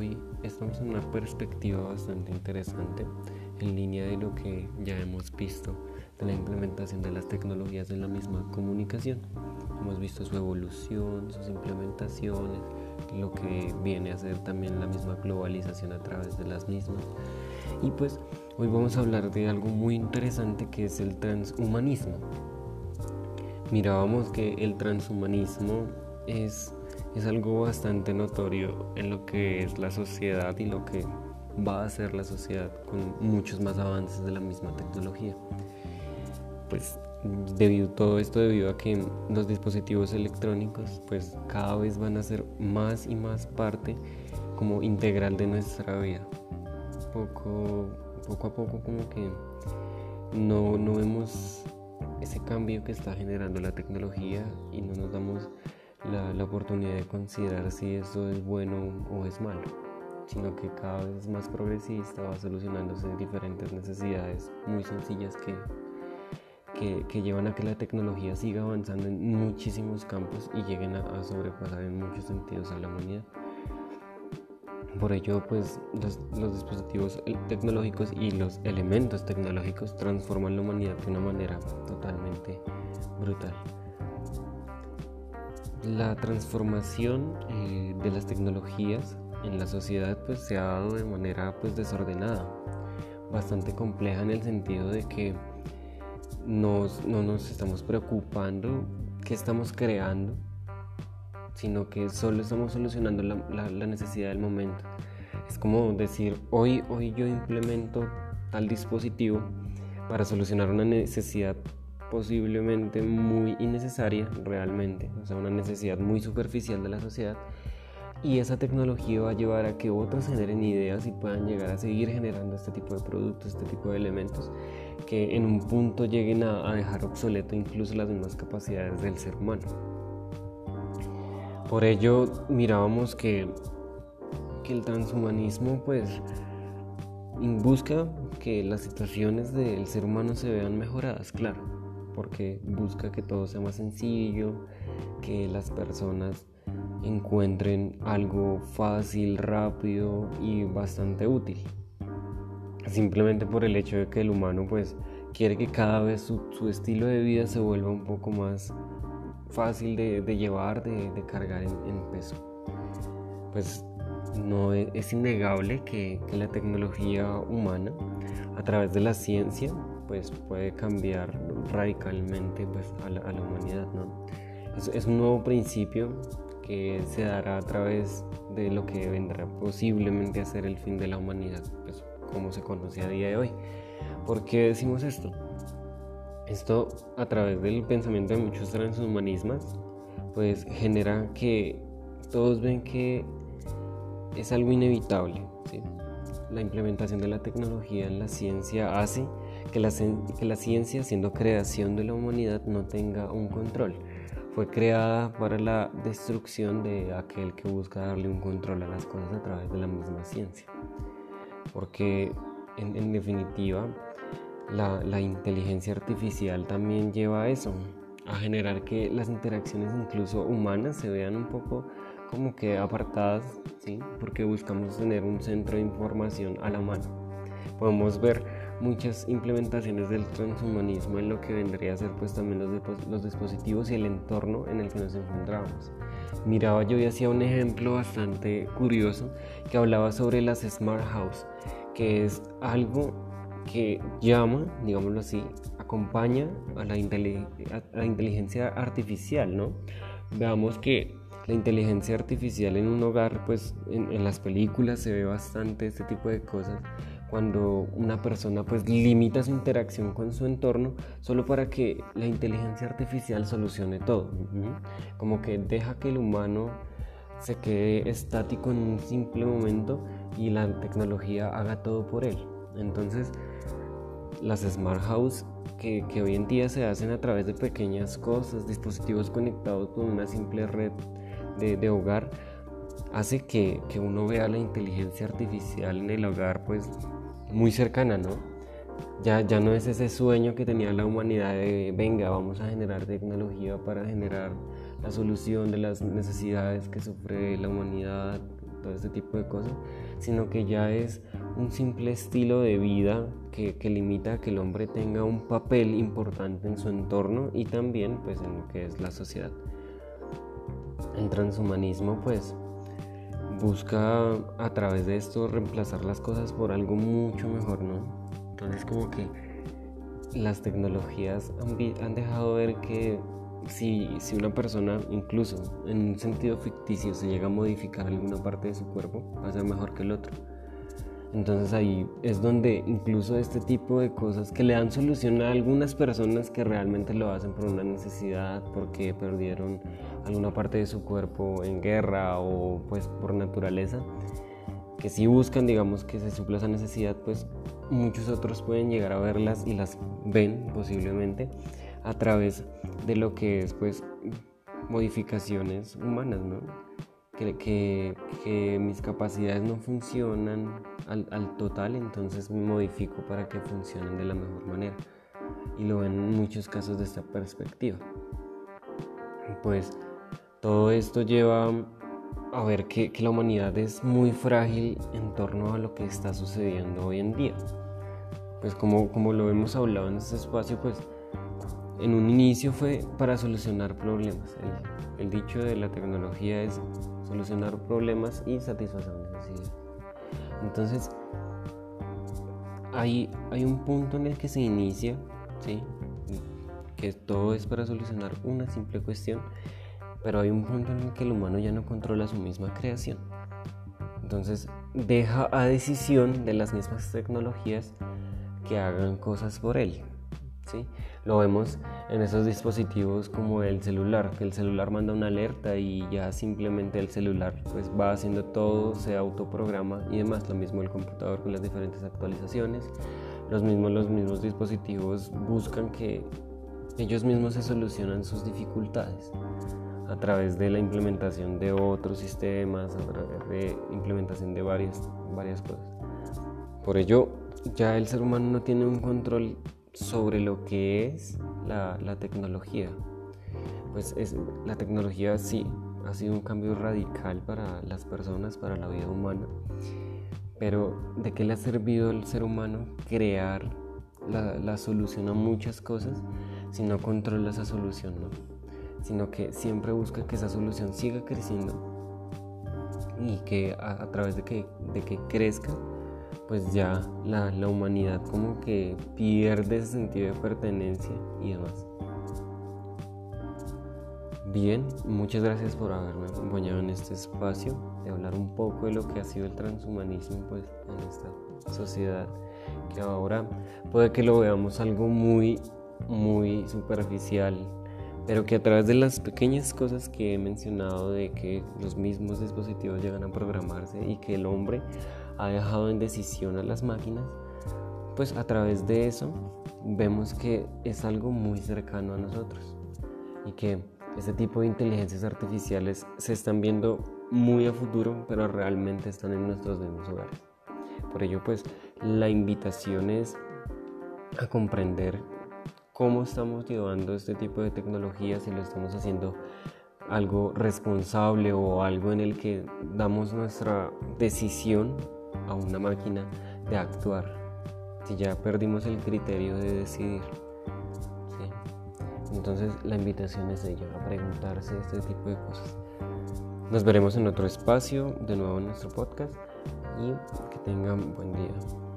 hoy estamos en una perspectiva bastante interesante en línea de lo que ya hemos visto de la implementación de las tecnologías en la misma comunicación. Hemos visto su evolución, sus implementaciones, lo que viene a ser también la misma globalización a través de las mismas. Y pues hoy vamos a hablar de algo muy interesante que es el transhumanismo. Mirábamos que el transhumanismo es es algo bastante notorio en lo que es la sociedad y lo que va a ser la sociedad con muchos más avances de la misma tecnología. Pues debido todo esto debido a que los dispositivos electrónicos pues cada vez van a ser más y más parte como integral de nuestra vida. Poco, poco a poco como que no, no vemos ese cambio que está generando la tecnología y no nos damos la, oportunidad de considerar si esto es bueno o es malo, sino que cada vez más progresista, va solucionándose diferentes necesidades muy sencillas que, que, que, llevan a que la tecnología siga avanzando en muchísimos campos y lleguen a, sobrepasar en muchos sentidos a la humanidad. Por ello, pues los, los, dispositivos tecnológicos y los elementos tecnológicos transforman la humanidad de una manera totalmente brutal la transformación eh, de las tecnologías en la sociedad pues se ha dado de manera pues desordenada, bastante compleja en el sentido de que no nos estamos preocupando qué estamos creando, sino que solo estamos solucionando la, la necesidad del momento. Es como decir, hoy, hoy yo implemento tal dispositivo para solucionar una necesidad posiblemente muy innecesaria realmente, o sea, una necesidad muy superficial de la sociedad. Y esa tecnología va a llevar a que otros generen ideas y puedan llegar a seguir generando este tipo de productos, este tipo de elementos, que en un punto lleguen a, dejar obsoleto incluso las mismas capacidades del ser humano. Por ello mirábamos que, que el transhumanismo pues busca que las situaciones del ser humano se vean mejoradas, claro, porque busca que todo sea más sencillo, que las personas encuentren algo fácil, rápido y bastante útil. Simplemente por el hecho de que el humano pues quiere que cada vez su, estilo de vida se vuelva un poco más fácil de, llevar, de, cargar en, peso. Pues no es, es innegable que, que la tecnología humana a través de la ciencia pues puede cambiar radicalmente pues, a, la, humanidad. ¿no? Es, un nuevo principio que se dará a través de lo que vendrá posiblemente a ser el fin de la humanidad, pues, como se conoce a día de hoy. ¿Por qué decimos esto? Esto a través del pensamiento de muchos transhumanistas, pues genera que todos ven que es algo inevitable. La implementación de la tecnología en la ciencia hace que la, que la ciencia, siendo creación de la humanidad, no tenga un control. Fue creada para la destrucción de aquel que busca darle un control a las cosas a través de la misma ciencia. Porque en, definitiva, la, la, inteligencia artificial también lleva a eso, a generar que las interacciones incluso humanas se vean un poco como que apartadas, ¿sí? porque buscamos tener un centro de información a la mano. Podemos ver muchas implementaciones del transhumanismo en lo que vendría a ser pues también los, los dispositivos y el entorno en el que nos encontramos. Miraba yo y hacía un ejemplo bastante curioso que hablaba sobre las smart house, que es algo que llama, digámoslo así, acompaña a la, a la inteligencia artificial, ¿no? Veamos que la inteligencia artificial en un hogar, pues en, en, las películas se ve bastante este tipo de cosas, cuando una persona pues limita su interacción con su entorno solo para que la inteligencia artificial solucione todo. Como que deja que el humano se quede estático en un simple momento y la tecnología haga todo por él. Entonces, las smart house que, hoy en día se hacen a través de pequeñas cosas, dispositivos conectados con una simple red de, de hogar, hace que, que, uno vea la inteligencia artificial en el hogar pues muy cercana, ¿no? Ya, ya no es ese sueño que tenía la humanidad de, venga, vamos a generar tecnología para generar la solución de las necesidades que sufre la humanidad, todo este tipo de cosas, sino que ya es un simple estilo de vida que, que limita a que el hombre tenga un papel importante en su entorno y también pues en lo que es la sociedad. El transhumanismo pues busca a través de esto reemplazar las cosas por algo mucho mejor, ¿no? Entonces como que las tecnologías han, dejado ver que si, si, una persona, incluso en un sentido ficticio, se llega a modificar alguna parte de su cuerpo, va a ser mejor que el otro. Entonces ahí es donde incluso este tipo de cosas que le dan solución a algunas personas que realmente lo hacen por una necesidad, porque perdieron alguna parte de su cuerpo en guerra o pues por naturaleza, que si buscan digamos que se supla esa necesidad, pues muchos otros pueden llegar a verlas y las ven posiblemente a través de lo que es pues modificaciones humanas, ¿no? Que, que, mis capacidades no funcionan al, al, total, entonces me modifico para que funcionen de la mejor manera. Y lo ven en muchos casos de esta perspectiva. Pues todo esto lleva a ver que, que la humanidad es muy frágil en torno a lo que está sucediendo hoy en día. Pues como, como lo hemos hablado en este espacio, pues en un inicio fue para solucionar problemas. El, el, dicho de la tecnología es solucionar problemas y satisfacer necesidades. Entonces, hay, hay un punto en el que se inicia, ¿sí? que todo es para solucionar una simple cuestión, pero hay un punto en el que el humano ya no controla su misma creación. Entonces, deja a decisión de las mismas tecnologías que hagan cosas por él. ¿Sí? Lo vemos en esos dispositivos como el celular, que el celular manda una alerta y ya simplemente el celular pues va haciendo todo, se autoprograma y demás. Lo mismo el computador con las diferentes actualizaciones. Los mismos, los mismos dispositivos buscan que ellos mismos se solucionan sus dificultades a través de la implementación de otros sistemas, a través de implementación de varias, varias cosas. Por ello, ya el ser humano no tiene un control sobre lo que es la, tecnología. Pues es, la tecnología sí ha sido un cambio radical para las personas, para la vida humana. Pero ¿de qué le ha servido al ser humano crear la, la solución a muchas cosas si no controla esa solución? ¿no? Sino que siempre busca que esa solución siga creciendo y que a, a través de que, de que crezca pues ya la, la humanidad como que pierde ese sentido de pertenencia y demás. Bien, muchas gracias por haberme acompañado en este espacio de hablar un poco de lo que ha sido el transhumanismo pues, en esta sociedad, que ahora puede que lo veamos algo muy, muy superficial, pero que a través de las pequeñas cosas que he mencionado de que los mismos dispositivos llegan a programarse y que el hombre ha dejado en decisión a las máquinas, pues a través de eso vemos que es algo muy cercano a nosotros y que este tipo de inteligencias artificiales se están viendo muy a futuro, pero realmente están en nuestros mismos hogares. Por ello, pues la invitación es a comprender cómo estamos llevando este tipo de tecnologías y lo estamos haciendo algo responsable o algo en el que damos nuestra decisión a una máquina de actuar, si ya perdimos el criterio de decidir. Entonces la invitación es ella, a preguntarse este tipo de cosas. Nos veremos en otro espacio, de nuevo en nuestro podcast y que tengan buen día.